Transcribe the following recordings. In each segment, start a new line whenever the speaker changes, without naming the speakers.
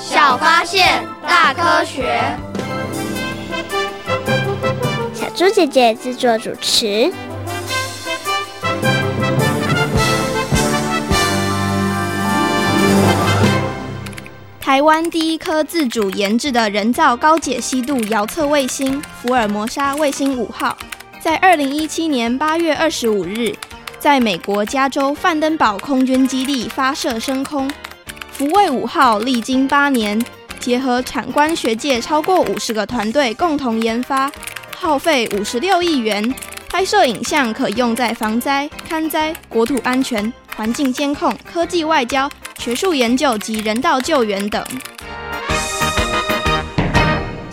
小发现，大科学。
小猪姐姐制作主持。
台湾第一颗自主研制的人造高解析度遥测卫星“福尔摩沙卫星五号”，在二零一七年八月二十五日，在美国加州范登堡空军基地发射升空。福卫五号历经八年，结合产官学界超过五十个团队共同研发，耗费五十六亿元，拍摄影像可用在防灾、勘灾、国土安全、环境监控、科技外交。学术研究及人道救援等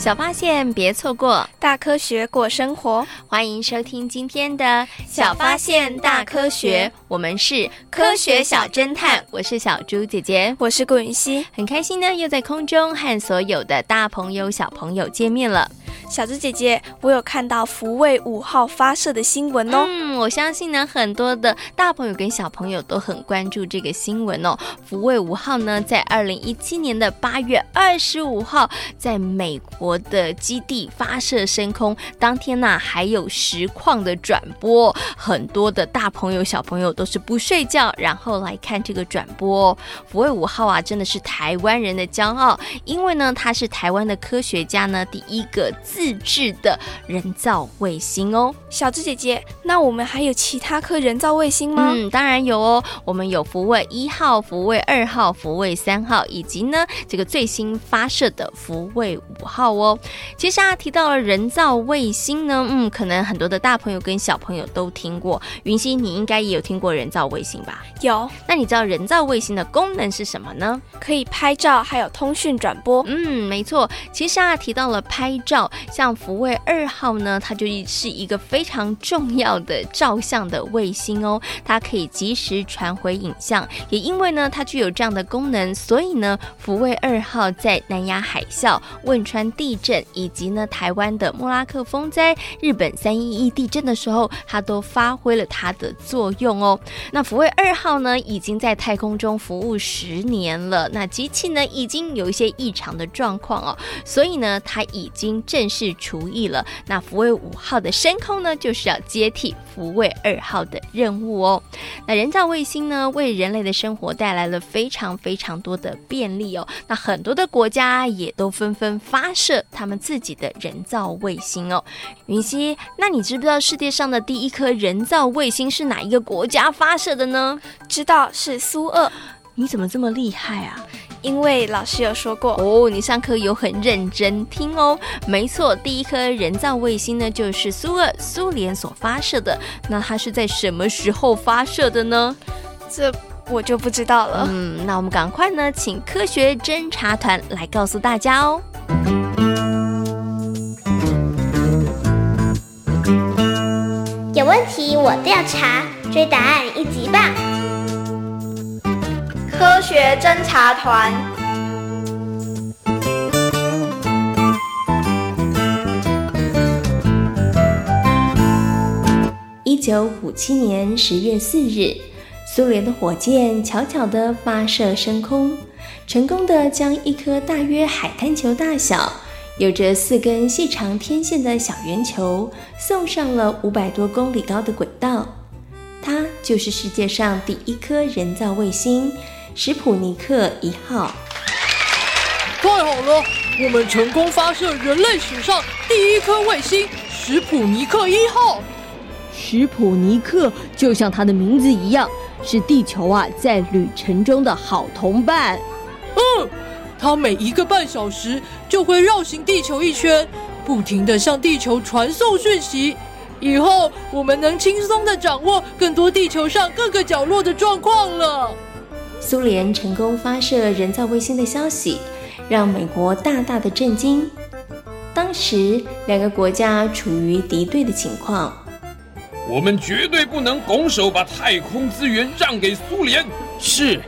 小发现，别错过。
大科学过生活。
欢迎收听今天的《小发现大科学》，我们是科学小侦探，我是小猪姐姐，
我是顾云熙，
很开心呢，又在空中和所有的大朋友、小朋友见面了。
小猪姐姐，我有看到福卫五号发射的新闻哦。
嗯，我相信呢，很多的大朋友跟小朋友都很关注这个新闻哦。福卫五号呢，在二零一七年的八月二十五号，在美国的基地发射升空，当天呢、还有实况的转播，很多的大朋友小朋友都是不睡觉，然后来看这个转播、福卫五号啊，真的是台湾人的骄傲，因为呢，他是台湾的科学家呢，第一个。自制的人造卫星哦，
小智姐姐，那我们还有其他颗人造卫星吗？
嗯，当然有哦，我们有福卫一号、福卫二号、福卫三号，以及呢这个最新发射的福卫五号哦。其实啊，提到了人造卫星呢，嗯，可能很多的大朋友跟小朋友都听过。云溪，你应该也有听过人造卫星吧？
有。
那你知道人造卫星的功能是什么呢？
可以拍照，还有通讯转播。
嗯，没错。其实啊，提到了拍照。像福卫二号呢，它就是一个非常重要的照相的卫星哦，它可以及时传回影像。也因为呢，它具有这样的功能，所以呢，福卫二号在南亚海啸、汶川地震以及呢台湾的莫拉克风灾、日本三一一地震的时候，它都发挥了它的作用哦。那福卫二号呢，已经在太空中服务十年了，那机器呢已经有一些异常的状况哦，所以呢，它已经正式。是除役了，那福卫五号的升空呢，就是要接替福卫二号的任务哦。那人造卫星呢，为人类的生活带来了非常非常多的便利哦。那很多的国家也都纷纷发射他们自己的人造卫星哦。云溪，那你知不知道世界上的第一颗人造卫星是哪一个国家发射的呢？
知道，是苏俄。
你怎么这么厉害啊？
因为老师有说过
哦，你上课有很认真听哦。没错，第一颗人造卫星呢，就是苏俄苏联所发射的。那它是在什么时候发射的呢？
这我就不知道了。
嗯，那我们赶快呢，请科学侦察团来告诉大家哦。
有问题我调查，追答案一级棒。
科学侦察团。
一九五七年十月四日，苏联的火箭悄悄地发射升空，成功地将一颗大约海滩球大小、有着四根细长天线的小圆球送上了五百多公里高的轨道。它就是世界上第一颗人造卫星。史普尼克一号，
太好了！我们成功发射人类史上第一颗卫星——史普尼克一号。
史普尼克就像它的名字一样，是地球啊在旅程中的好同伴。
嗯，它每一个半小时就会绕行地球一圈，不停的向地球传送讯息。以后我们能轻松的掌握更多地球上各个角落的状况了。
苏联成功发射人造卫星的消息，让美国大大的震惊。当时两个国家处于敌对的情况。
我们绝对不能拱手把太空资源让给苏联。
是，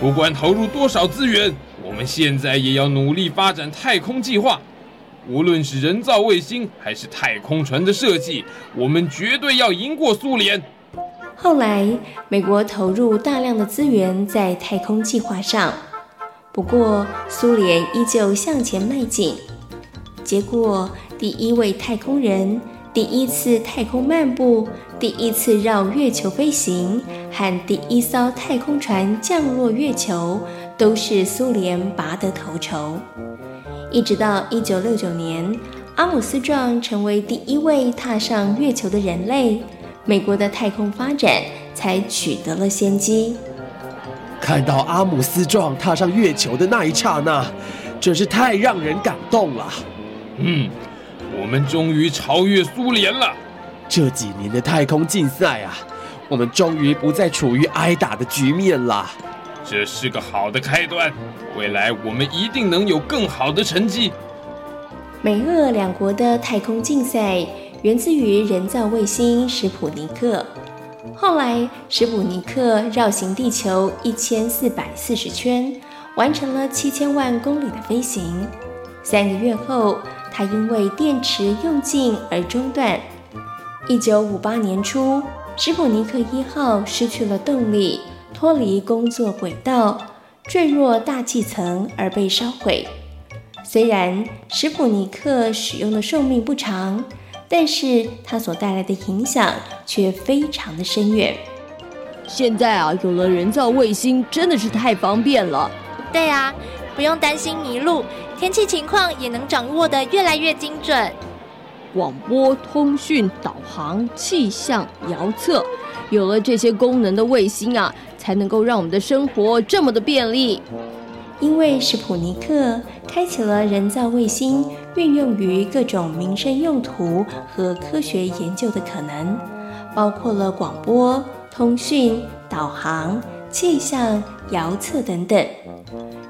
不管投入多少资源，我们现在也要努力发展太空计划。无论是人造卫星还是太空船的设计，我们绝对要赢过苏联。
后来，美国投入大量的资源在太空计划上，不过苏联依旧向前迈进。结果，第一位太空人。第一次太空漫步，第一次绕月球飞行，和第一艘太空船降落月球，都是苏联拔得头筹。一直到一九六九年，阿姆斯壮成为第一位踏上月球的人类，美国的太空发展才取得了先机。
看到阿姆斯壮踏上月球的那一刹那，真是太让人感动了。
嗯。我们终于超越苏联了。
这几年的太空竞赛啊，我们终于不再处于挨打的局面了。
这是个好的开端，未来我们一定能有更好的成绩。
美俄两国的太空竞赛源自于人造卫星史普尼克。后来，史普尼克绕行地球一千四百四十圈，完成了七千万公里的飞行。三个月后，它因为电池用尽而中断。一九五八年初，史普尼克一号失去了动力，脱离工作轨道，坠落大气层而被烧毁。虽然史普尼克使用的寿命不长，但是它所带来的影响却非常的深远。
现在啊，有了人造卫星，真的是太方便了。
对啊，不用担心迷路。天气情况也能掌握得越来越精准，
广播、通讯、导航、气象、遥测，有了这些功能的卫星啊，才能够让我们的生活这么的便利。
因为史普尼克开启了人造卫星运用于各种民生用途和科学研究的可能，包括了广播、通讯、导航、气象、遥测等等。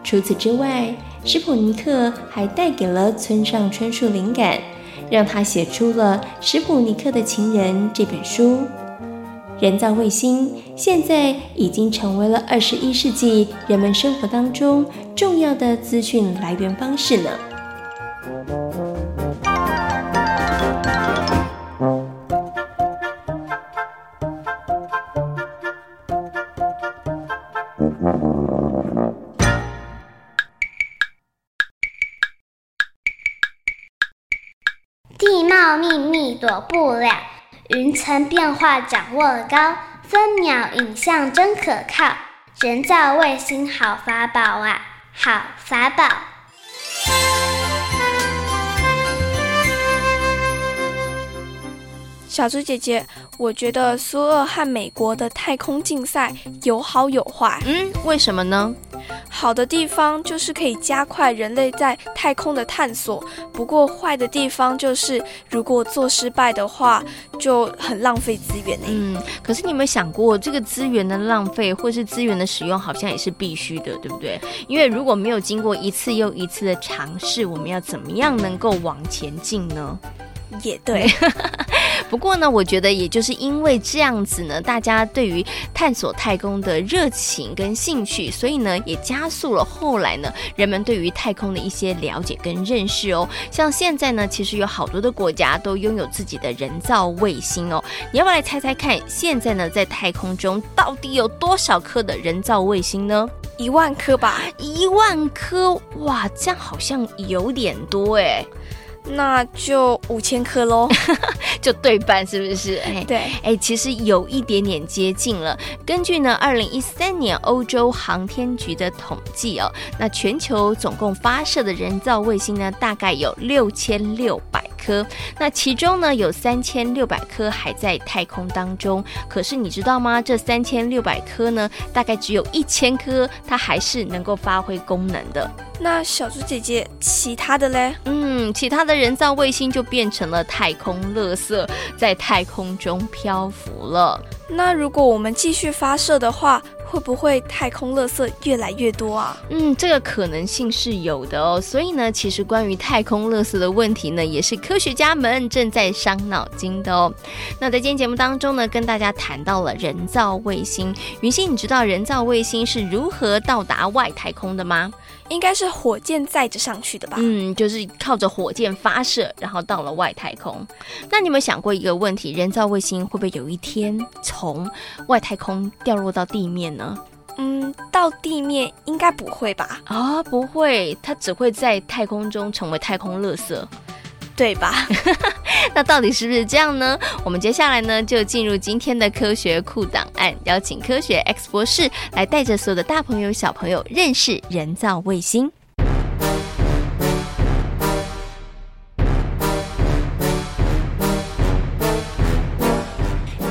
除此之外，史普尼克还带给了村上春树灵感，让他写出了《史普尼克的情人》这本书。人造卫星现在已经成为了二十一世纪人们生活当中重要的资讯来源方式呢。
地貌秘密躲不了，云层变化掌握高，分秒影像真可靠，人造卫星好法宝啊，好法宝！
小猪姐姐，我觉得苏俄和美国的太空竞赛有好有坏。
嗯，为什么呢？
好的地方就是可以加快人类在太空的探索，不过坏的地方就是如果做失败的话，就很浪费资源。
嗯，可是你有没有想过，这个资源的浪费或是资源的使用，好像也是必须的，对不对？因为如果没有经过一次又一次的尝试，我们要怎么样能够往前进呢？
也对。
不过呢，我觉得也就是因为这样子呢，大家对于探索太空的热情跟兴趣，所以呢，也加速了后来呢，人们对于太空的一些了解跟认识哦。像现在呢，其实有好多的国家都拥有自己的人造卫星哦。你要不要来猜猜看，现在呢，在太空中到底有多少颗的人造卫星呢？
一万颗吧？
一万颗？哇，这样好像有点多哎。
那就五千颗喽，
就对半，是不是？哎，
对，
哎，其实有一点点接近了。根据呢，二零一三年欧洲航天局的统计哦，那全球总共发射的人造卫星呢，大概有六千六百颗。那其中呢，有三千六百颗还在太空当中。可是你知道吗？这三千六百颗呢，大概只有一千颗，它还是能够发挥功能的。
那小猪姐姐，其他的嘞？
嗯，其他的人造卫星就变成了太空垃圾，在太空中漂浮了。
那如果我们继续发射的话，会不会太空垃圾越来越多啊？
嗯，这个可能性是有的哦。所以呢，其实关于太空垃圾的问题呢，也是科学家们正在伤脑筋的哦。那在今天节目当中呢，跟大家谈到了人造卫星。云星，你知道人造卫星是如何到达外太空的吗？
应该是火箭载着上去的吧？
嗯，就是靠着火箭发射，然后到了外太空。那你有没有想过一个问题？人造卫星会不会有一天从外太空掉落到地面呢？
嗯，到地面应该不会吧？
啊、哦，不会，它只会在太空中成为太空垃圾。
对吧？
那到底是不是这样呢？我们接下来呢，就进入今天的科学酷档案，邀请科学 X 博士来带着所有的大朋友小朋友认识人造卫星。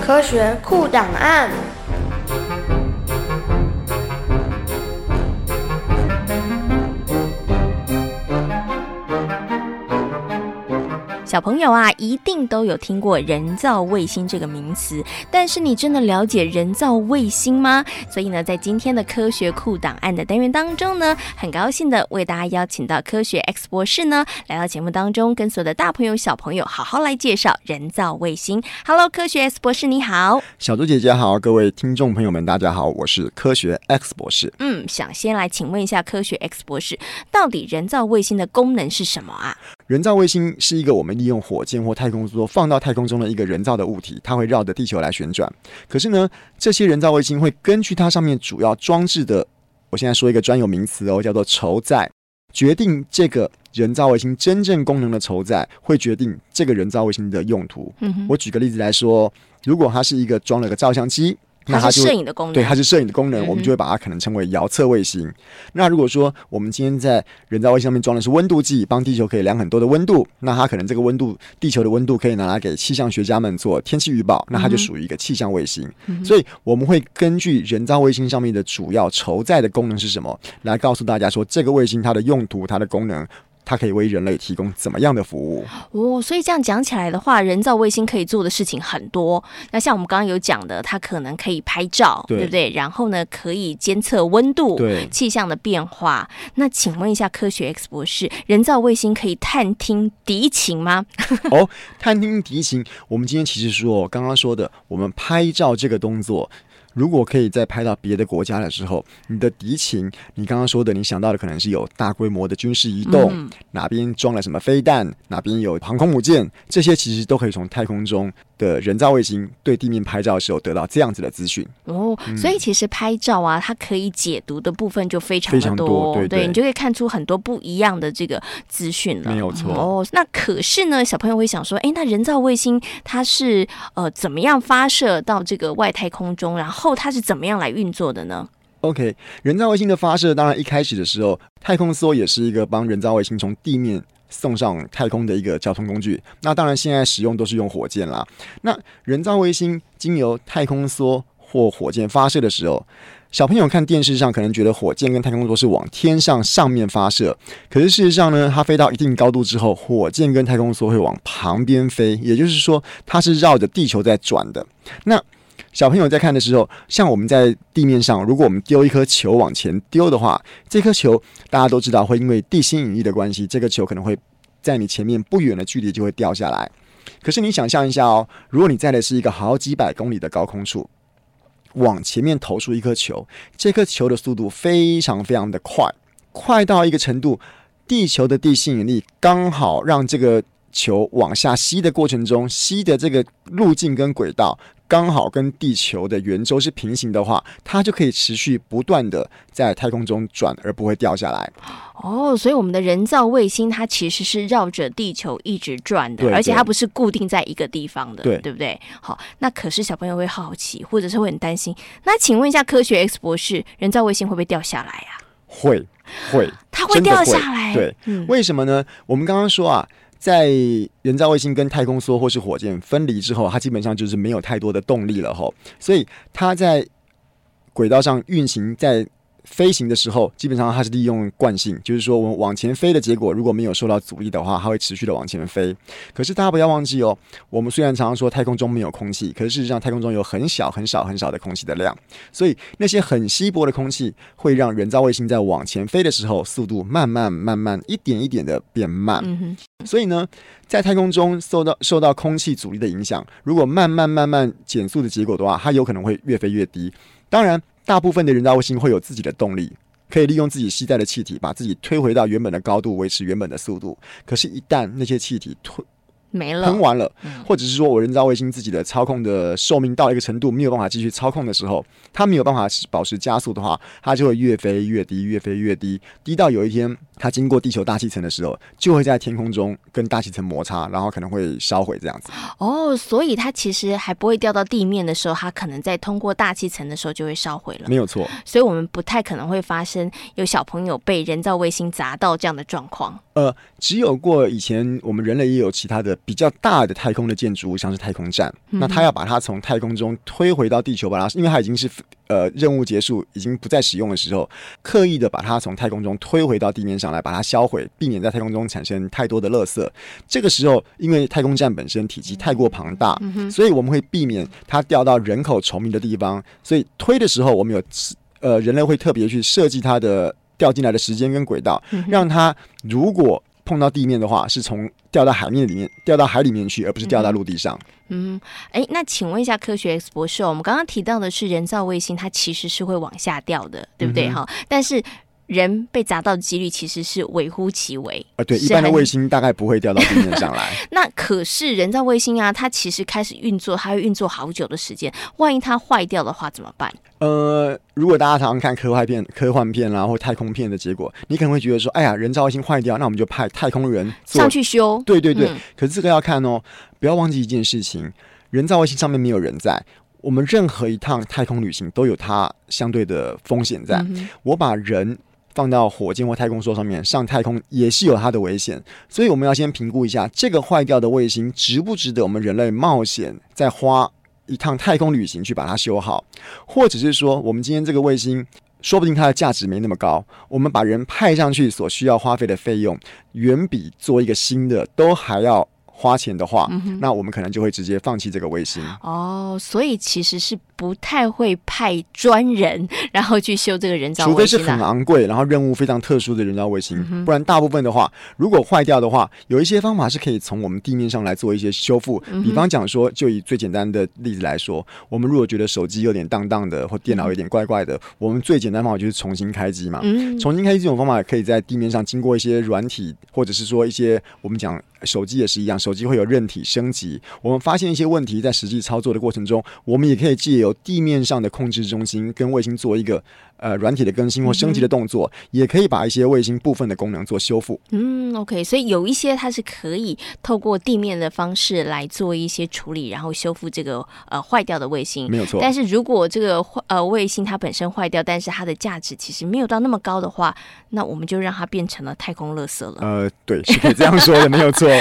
科学酷档案。
小朋友啊，一定都有听过人造卫星这个名词，但是你真的了解人造卫星吗？所以呢，在今天的科学库档案的单元当中呢，很高兴的为大家邀请到科学 X 博士呢，来到节目当中，跟所有的大朋友小朋友好好来介绍人造卫星。Hello，科学 X 博士你好，
小猪姐姐好，各位听众朋友们大家好，我是科学 X 博士。
嗯，想先来请问一下科学 X 博士，到底人造卫星的功能是什么啊？
人造卫星是一个我们利用火箭或太空梭放到太空中的一个人造的物体，它会绕着地球来旋转。可是呢，这些人造卫星会根据它上面主要装置的，我现在说一个专有名词哦，叫做筹载，决定这个人造卫星真正功能的筹载，会决定这个人造卫星的用途。我举个例子来说，如果它是一个装了个照相机。那它是摄影的功能，对，它是摄影的功能，我们就会把它可能称为遥测卫星。嗯、那如果说我们今天在人造卫星上面装的是温度计，帮地球可以量很多的温度，那它可能这个温度，地球的温度可以拿来给气象学家们做天气预报，那它就属于一个气象卫星。嗯、所以我们会根据人造卫星上面的主要筹载的功能是什么，来告诉大家说这个卫星它的用途、它的功能。它可以为人类提供怎么样的服务？
哦，所以这样讲起来的话，人造卫星可以做的事情很多。那像我们刚刚有讲的，它可能可以拍照，对，对不对？然后呢，可以监测温度、对气象的变化。那请问一下，科学 X 博士，人造卫星可以探听敌情吗？
哦，探听敌情，我们今天其实说刚刚说的，我们拍照这个动作。如果可以再拍到别的国家的时候，你的敌情，你刚刚说的，你想到的可能是有大规模的军事移动，嗯、哪边装了什么飞弹，哪边有航空母舰，这些其实都可以从太空中的人造卫星对地面拍照的时候得到这样子的资讯。
哦，所以其实拍照啊，它可以解读的部分就非常多，非常多对，对，对，你就可以看出很多不一样的这个资讯了。
没有错。
哦，那可是呢，小朋友会想说，哎，那人造卫星它是呃怎么样发射到这个外太空中，然后后它是怎么样来运作的呢
？OK，人造卫星的发射，当然一开始的时候，太空梭也是一个帮人造卫星从地面送上太空的一个交通工具。那当然现在使用都是用火箭啦。那人造卫星经由太空梭或火箭发射的时候，小朋友看电视上可能觉得火箭跟太空梭是往天上上面发射，可是事实上呢，它飞到一定高度之后，火箭跟太空梭会往旁边飞，也就是说，它是绕着地球在转的。那小朋友在看的时候，像我们在地面上，如果我们丢一颗球往前丢的话，这颗球大家都知道会因为地心引力的关系，这个球可能会在你前面不远的距离就会掉下来。可是你想象一下哦，如果你在的是一个好几百公里的高空处，往前面投出一颗球，这颗球的速度非常非常的快，快到一个程度，地球的地心引力刚好让这个球往下吸的过程中，吸的这个路径跟轨道。刚好跟地球的圆周是平行的话，它就可以持续不断的在太空中转，而不会掉下来。
哦，所以我们的人造卫星它其实是绕着地球一直转的，而且它不是固定在一个地方的，对，对不对？好，那可是小朋友会好奇，或者是会很担心。那请问一下，科学 X 博士，人造卫星会不会掉下来呀？
会，会，
它会掉下来。
对，嗯，为什么呢？我们刚刚说啊。在人造卫星跟太空梭或是火箭分离之后，它基本上就是没有太多的动力了吼，所以它在轨道上运行在飞行的时候，基本上它是利用惯性，就是说我们往前飞的结果，如果没有受到阻力的话，它会持续的往前飞。可是大家不要忘记哦，我们虽然常常说太空中没有空气，可是事实上太空中有很小很少很少的空气的量，所以那些很稀薄的空气会让人造卫星在往前飞的时候，速度慢慢慢慢一点一点的变慢。
嗯，
所以呢，在太空中受到受到空气阻力的影响，如果慢慢慢慢减速的结果的话，它有可能会越飞越低。当然。大部分的人造卫星会有自己的动力，可以利用自己携带的气体把自己推回到原本的高度，维持原本的速度。可是，一旦那些气体推
没了，
喷完了，或者是说我人造卫星自己的操控的寿命到一个程度，没有办法继续操控的时候，它没有办法保持加速的话，它就会越飞越低，越飞越低，低到有一天它经过地球大气层的时候，就会在天空中跟大气层摩擦，然后可能会烧毁这样子。
哦，所以它其实还不会掉到地面的时候，它可能在通过大气层的时候就会烧毁了。
没有错，
所以我们不太可能会发生有小朋友被人造卫星砸到这样的状况。
呃，只有过以前我们人类也有其他的比较大的太空的建筑物，像是太空站，嗯、那他要把它从太空中推回到地球，把它，因为它已经是呃任务结束，已经不再使用的时候，刻意的把它从太空中推回到地面上来，把它销毁，避免在太空中产生太多的垃圾。这个时候，因为太空站本身体积太过庞大，嗯，所以我们会避免它掉到人口稠密的地方，所以推的时候，我们有呃人类会特别去设计它的。掉进来的时间跟轨道，让它如果碰到地面的话，是从掉到海面里面，掉到海里面去，而不是掉到陆地上。
嗯，哎，那请问一下科学 X 博士，我们刚刚提到的是人造卫星，它其实是会往下掉的，对不对？哈、嗯，但是。人被砸到的几率其实是微乎其微
啊，对，一般的卫星大概不会掉到地面上来。
那可是人造卫星啊，它其实开始运作，它会运作好久的时间。万一它坏掉的话怎么办？
呃，如果大家常常看科幻片、科幻片啦或太空片的结果，你可能会觉得说，哎呀，人造卫星坏掉，那我们就派太空人
上去修。
对对对，嗯，可是这个要看哦，不要忘记一件事情，人造卫星上面没有人在，我们任何一趟太空旅行都有它相对的风险在。嗯，我把人。放到火箭或太空梭上面上太空也是有它的危险，所以我们要先评估一下这个坏掉的卫星值不值得我们人类冒险再花一趟太空旅行去把它修好，或者是说我们今天这个卫星说不定它的价值没那么高，我们把人派上去所需要花费的费用远比做一个新的都还要。花钱的话，那我们可能就会直接放弃这个卫星
哦。所以其实是不太会派专人 然后去修这个人造卫星，啊，
除非是很昂贵，然后任务非常特殊的人造卫星，嗯，不然大部分的话，如果坏掉的话，有一些方法是可以从我们地面上来做一些修复，嗯。比方讲说，就以最简单的例子来说，我们如果觉得手机有点荡荡的，或电脑有点怪怪的，嗯，我们最简单的方法就是重新开机嘛。嗯，重新开机这种方法可以在地面上经过一些软体，或者是说一些我们讲。手机也是一样，手机会有韧体升级。我们发现一些问题，在实际操作的过程中，我们也可以借由地面上的控制中心跟卫星做一个。呃，软体的更新或升级的动作，嗯，也可以把一些卫星部分的功能做修复。
嗯，OK，所以有一些它是可以透过地面的方式来做一些处理，然后修复这个呃坏掉的卫星。
没有错。
但是如果这个呃卫星它本身坏掉，但是它的价值其实没有到那么高的话，那我们就让它变成了太空垃圾了。
呃，对，是可以这样说的，没有错。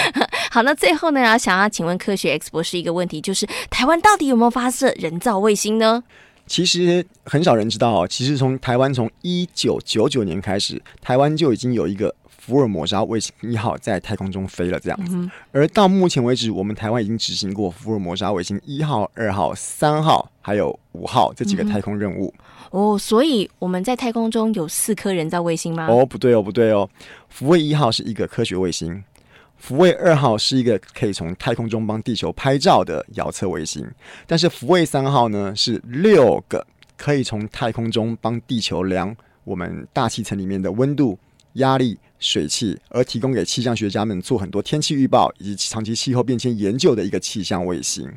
好，那最后呢，想要请问科学 X 博士一个问题，就是台湾到底有没有发射人造卫星呢？
其实很少人知道哦。其实从台湾从一九九九年开始，台湾就已经有一个福尔摩沙卫星一号在太空中飞了这样子。嗯。而到目前为止，我们台湾已经执行过福尔摩沙卫星一号、二号、三号，还有五号这几个太空任务。
嗯。哦，所以我们在太空中有四颗人造卫星吗？
哦，不对哦，不对哦。福卫一号是一个科学卫星。福卫二号是一个可以从太空中帮地球拍照的遥测卫星，但是福卫三号呢，是六个可以从太空中帮地球量我们大气层里面的温度、压力、水汽，而提供给气象学家们做很多天气预报以及长期气候变迁研究的一个气象卫星。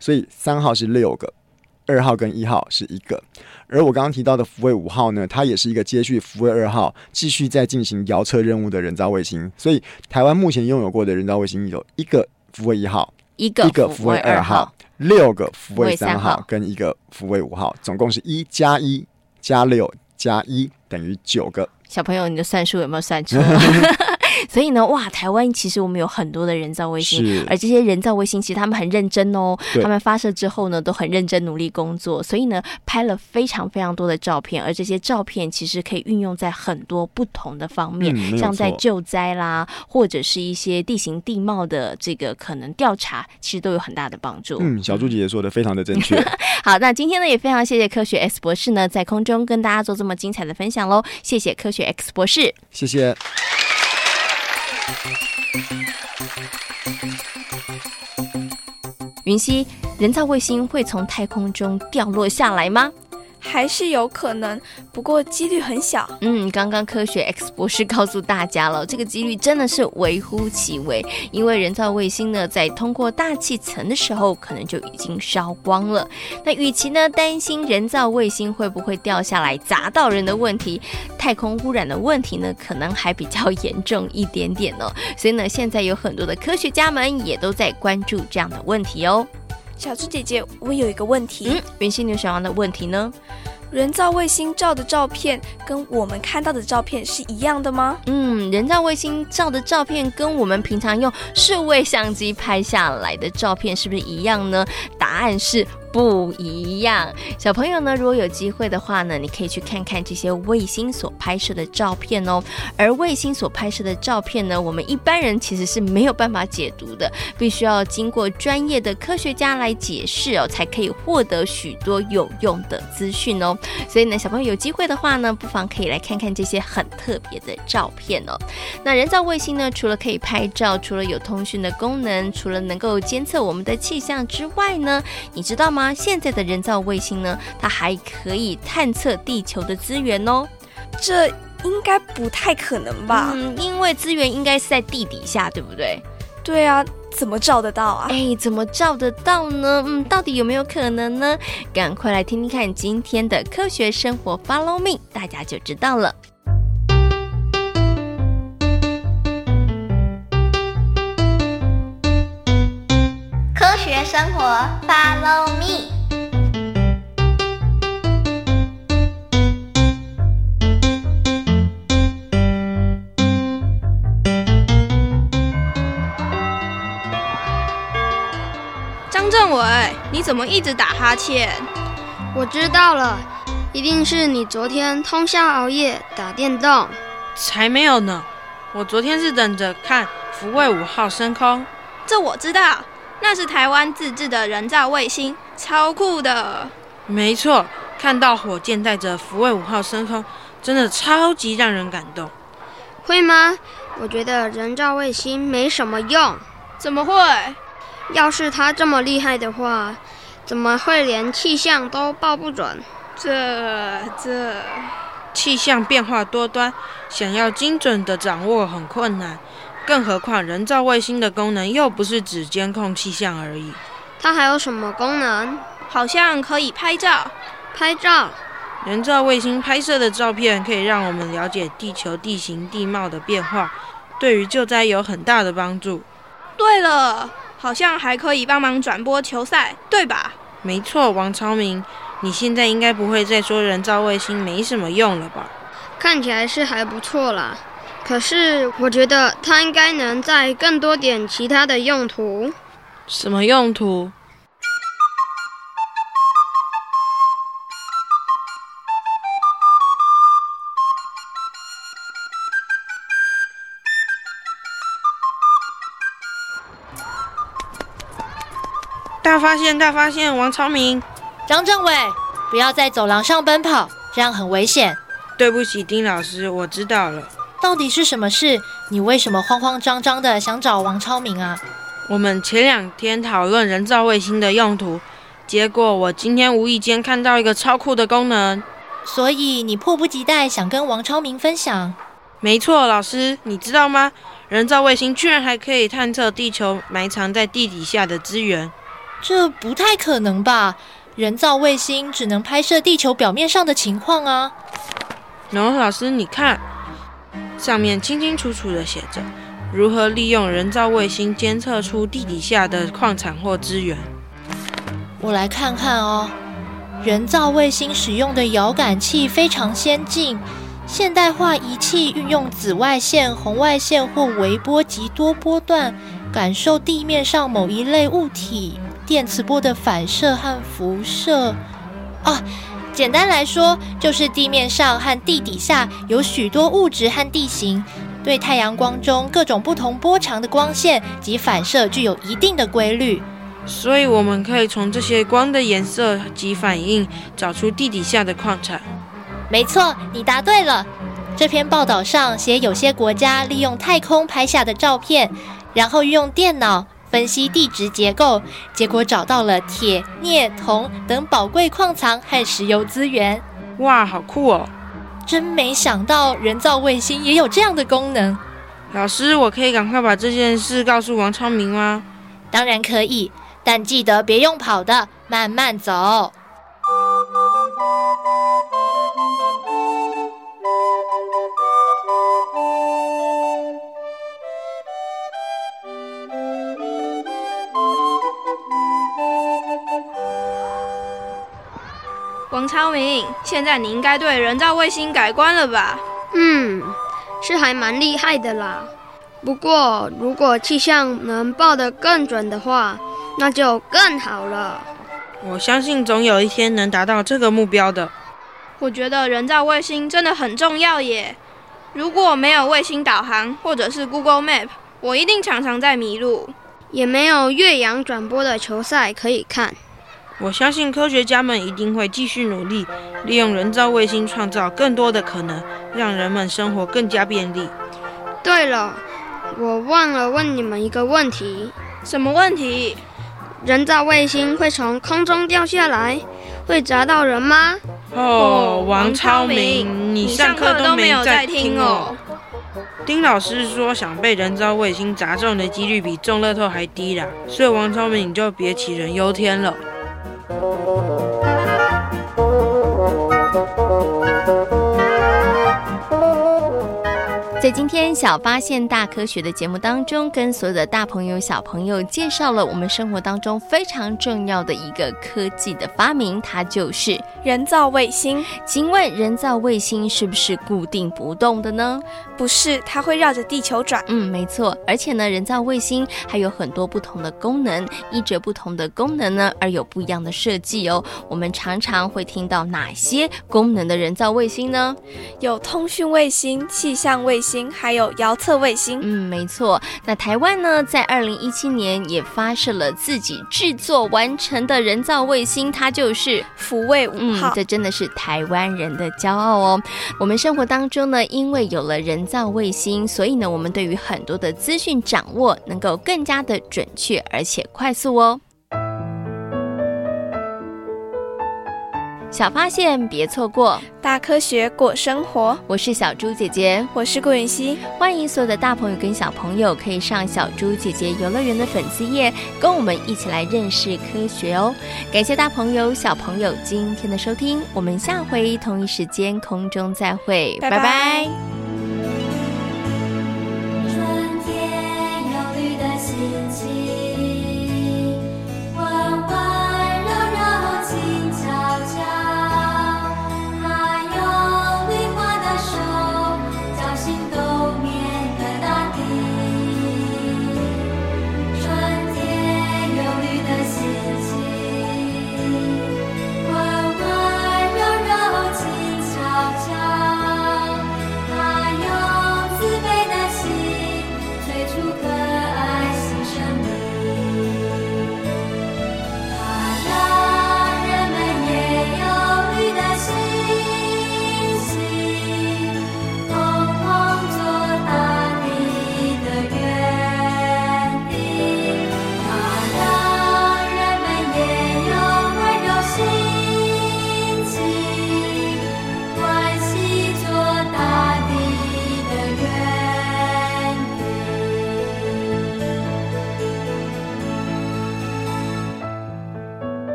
所以三号是六个。二号跟一号是一个，而我刚刚提到的福卫五号呢，它也是一个接续福卫二号继续在进行遥测任务的人造卫星。所以台湾目前拥有过的人造卫星有一个福卫一号，
一个福卫二号，
六个福卫三号跟一个福卫五号，总共是一加一加六加一等于九个。
小朋友，你的算术有没有算出来？所以呢，哇，台湾其实我们有很多的人造卫星，而这些人造卫星其实他们很认真哦，他们发射之后呢，都很认真努力工作，所以呢，拍了非常非常多的照片，而这些照片其实可以运用在很多不同的方面，嗯、像在救灾啦，或者是一些地形地貌的这个可能调查，其实都有很大的帮助。
嗯，小朱姐姐说的非常的正确。
好，那今天呢，也非常谢谢科学 X 博士呢，在空中跟大家做这么精彩的分享喽，谢谢科学 X 博士，
谢谢。
云溪，人造卫星会从太空中掉落下来吗？
还是有可能，不过几率很小。
嗯，刚刚科学 X 博士告诉大家了，这个几率真的是微乎其微，因为人造卫星呢，在通过大气层的时候，可能就已经烧光了。那与其呢担心人造卫星会不会掉下来砸到人的问题，太空污染的问题呢，可能还比较严重一点点哦。所以呢，现在有很多的科学家们也都在关注这样的问题哦。
小猪姐姐，我有一个问题。
嗯，云溪牛小王的问题呢？
人造卫星照的照片跟我们看到的照片是一样的吗？
嗯，人造卫星照的照片跟我们平常用数位相机拍下来的照片是不是一样呢？答案是。不一样，小朋友呢，如果有机会的话呢，你可以去看看这些卫星所拍摄的照片哦。而卫星所拍摄的照片呢，我们一般人其实是没有办法解读的，必须要经过专业的科学家来解释哦，才可以获得许多有用的资讯哦。所以呢，小朋友有机会的话呢，不妨可以来看看这些很特别的照片哦。那人造卫星呢，除了可以拍照，除了有通讯的功能，除了能够监测我们的气象之外呢，你知道吗？现在的人造卫星呢，它还可以探测地球的资源哦。
这应该不太可能吧？
嗯，因为资源应该是在地底下，对不对？
对啊，怎么照得到啊？
哎，怎么照得到呢？嗯，到底有没有可能呢？赶快来听听看今天的科学生活，Follow me，大家就知道了。
学生活，Follow me。
张政委，你怎么一直打哈欠？
我知道了，一定是你昨天通宵熬夜打电动。
才没有呢，我昨天是等着看福卫五号升空。
这我知道。那是台湾自制的人造卫星，超酷的。
没错，看到火箭带着福卫五号升空，真的超级让人感动。
会吗？我觉得人造卫星没什么用。
怎么会？
要是它这么厉害的话，怎么会连气象都报不准？
这这，
气象变化多端，想要精准的掌握很困难。更何况，人造卫星的功能又不是只监控气象而已。
它还有什么功能？
好像可以拍照。
拍照。
人造卫星拍摄的照片可以让我们了解地球地形地貌的变化，对于救灾有很大的帮助。
对了，好像还可以帮忙转播球赛，对吧？
没错，王超明，你现在应该不会再说人造卫星没什么用了吧？
看起来是还不错啦。可是，我觉得它应该能在更多点其他的用途。
什么用途？大发现！大发现！王超明，
张政委，不要在走廊上奔跑，这样很危险。
对不起，丁老师，我知道了。
到底是什么事？你为什么慌慌张张的想找王超明啊？
我们前两天讨论人造卫星的用途，结果我今天无意间看到一个超酷的功能，
所以你迫不及待想跟王超明分享。
没错，老师，你知道吗？人造卫星居然还可以探测地球埋藏在地底下的资源。
这不太可能吧？人造卫星只能拍摄地球表面上的情况啊。
然后，老师，你看。上面清清楚楚地写着，如何利用人造卫星监测出地底下的矿产或资源。
我来看看哦，人造卫星使用的遥感器非常先进，现代化仪器运用紫外线、红外线或微波及多波段，感受地面上某一类物体电磁波的反射和辐射。啊，简单来说，就是地面上和地底下有许多物质和地形，对太阳光中各种不同波长的光线及反射具有一定的规律。
所以，我们可以从这些光的颜色及反应，找出地底下的矿产。
没错，你答对了。这篇报道上写，有些国家利用太空拍下的照片，然后运用电脑分析地质结构，结果找到了铁、镍、铜等宝贵矿藏和石油资源。
哇，好酷哦！
真没想到人造卫星也有这样的功能。
老师，我可以赶快把这件事告诉王昌明吗？
当然可以，但记得别用跑的，慢慢走。
超明，现在你应该对人造卫星改观了吧？
嗯，是还蛮厉害的啦。不过，如果气象能报得更准的话，那就更好了。
我相信总有一天能达到这个目标的。
我觉得人造卫星真的很重要耶。如果没有卫星导航或者是 Google Map，我一定常常在迷路。
也没有岳阳转播的球赛可以看。
我相信科学家们一定会继续努力，利用人造卫星创造更多的可能，让人们生活更加便利。
对了，我忘了问你们一个问题。
什么问题？
人造卫星会从空中掉下来，会砸到人吗？
哦，王超明，你上课都没有在听哦。丁老师说，想被人造卫星砸中的几率比中乐透还低啦，所以王超明你就别杞人忧天了。Thank you.
在今天小发现大科学的节目当中，跟所有的大朋友小朋友介绍了我们生活当中非常重要的一个科技的发明，它就是
人造卫星。
请问人造卫星是不是固定不动的呢？
不是，它会绕着地球转。
嗯，没错。而且呢，人造卫星还有很多不同的功能，依着不同的功能呢而有不一样的设计哦。我们常常会听到哪些功能的人造卫星呢？
有通讯卫星、气象卫星。还有遥测卫星，
嗯，没错。那台湾呢，在二零一七年也发射了自己制作完成的人造卫星，它就是
福卫五号。
嗯，这真的是台湾人的骄傲哦。我们生活当中呢，因为有了人造卫星，所以呢，我们对于很多的资讯掌握能够更加的准确而且快速哦。小发现，别错过；
大科学，过生活。
我是小猪姐姐，
我是顾云熙。
欢迎所有的大朋友跟小朋友可以上小猪姐姐游乐园的粉丝页，跟我们一起来认识科学哦。感谢大朋友、小朋友今天的收听，我们下回同一时间空中再会，拜拜。拜拜。